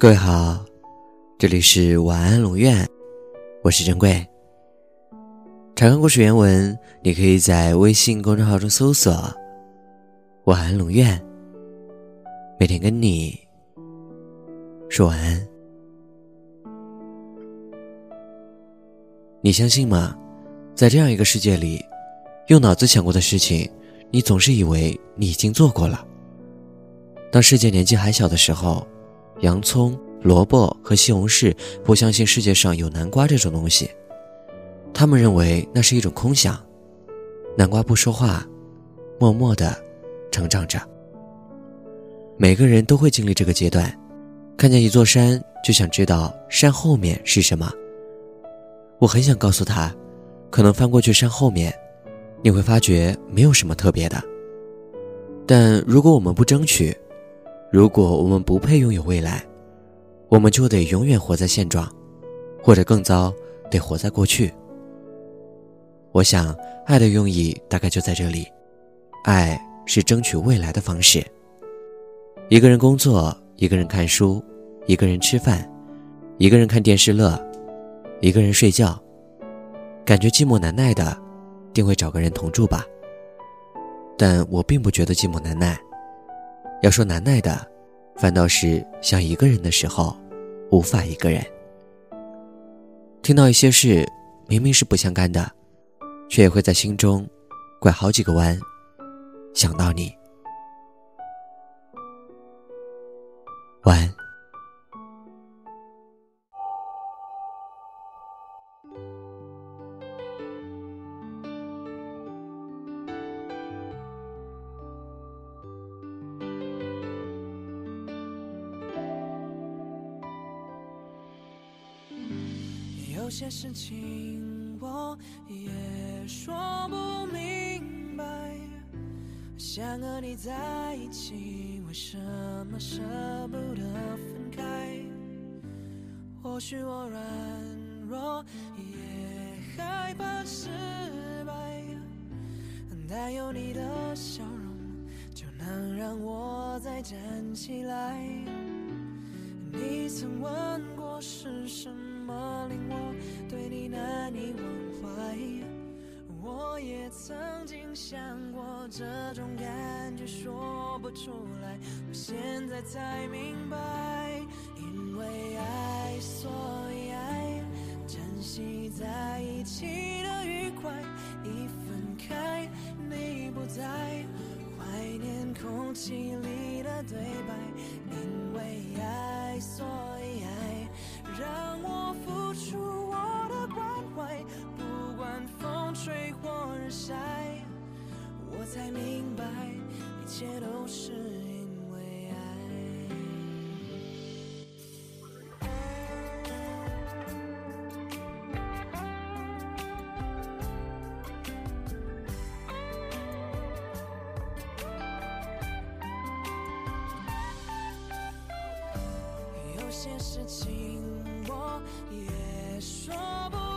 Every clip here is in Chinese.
各位好，这里是晚安龙院，我是珍贵。查看故事原文，你可以在微信公众号中搜索“晚安龙院”，每天跟你说晚安。你相信吗？在这样一个世界里，用脑子想过的事情，你总是以为你已经做过了。当世界年纪还小的时候。洋葱、萝卜和西红柿不相信世界上有南瓜这种东西，他们认为那是一种空想。南瓜不说话，默默的成长着。每个人都会经历这个阶段，看见一座山就想知道山后面是什么。我很想告诉他，可能翻过去山后面，你会发觉没有什么特别的。但如果我们不争取，如果我们不配拥有未来，我们就得永远活在现状，或者更糟，得活在过去。我想，爱的用意大概就在这里：爱是争取未来的方式。一个人工作，一个人看书，一个人吃饭，一个人看电视乐，一个人睡觉。感觉寂寞难耐的，定会找个人同住吧。但我并不觉得寂寞难耐。要说难耐的，反倒是想一个人的时候，无法一个人。听到一些事，明明是不相干的，却也会在心中拐好几个弯，想到你。晚安。有些事情我也说不明白，想和你在一起，为什么舍不得分开？或许我软弱，也害怕失败，但有你的笑容，就能让我再站起来。你曾问过是什么？什么令我对你难以忘怀？我也曾经想过，这种感觉说不出来。我现在才明白，因为爱，所以爱，珍惜在一起的愉快。一分开，你不在，怀念空气里的对白。因为爱，所以爱，让晒，我才明白，一切都是因为爱。有些事情我也说不。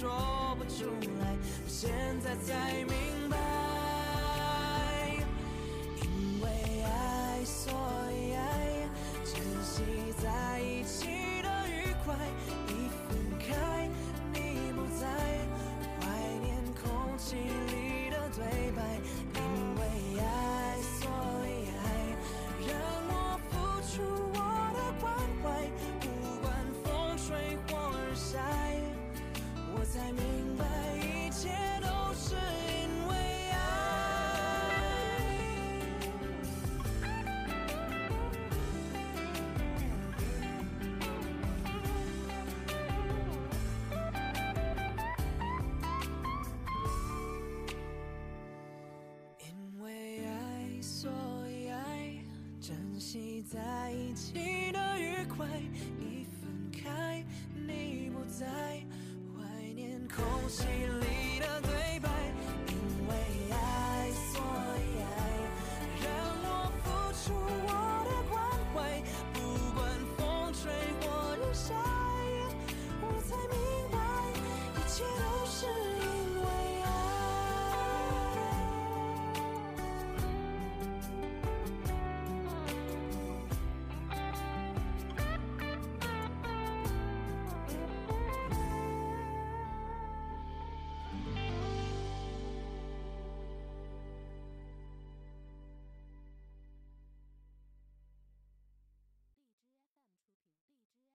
说不出来，我现在才明白，因为爱，所以爱，珍惜在一起的愉快。一分开，你不在，怀念空气里的对白。在一起的愉快，一分开你不在，怀念空袭。